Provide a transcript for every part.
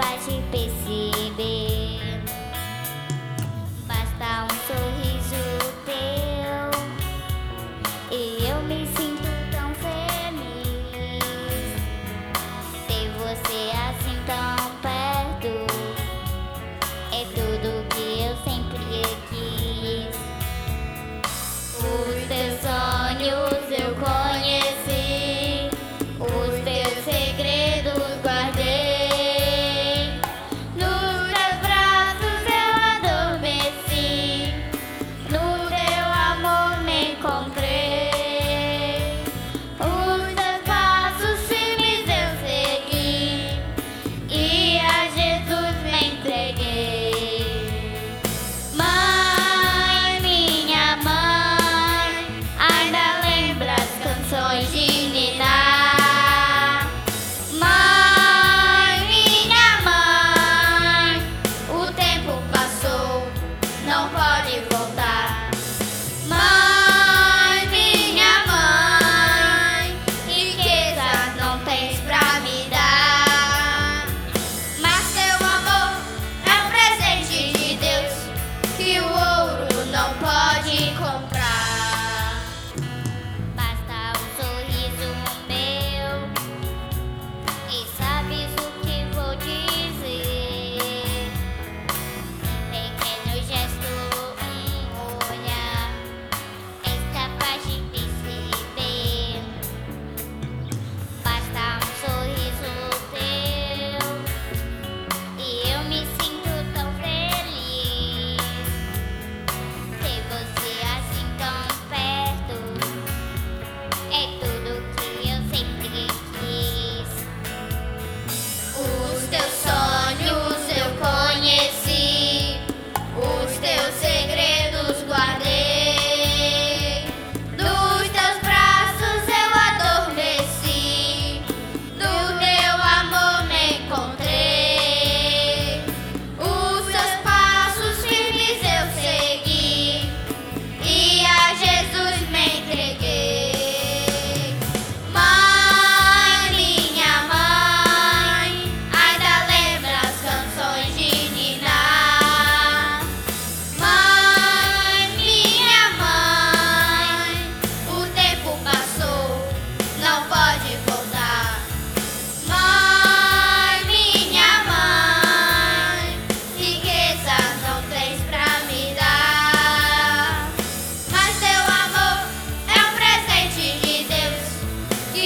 Bye.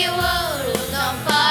you all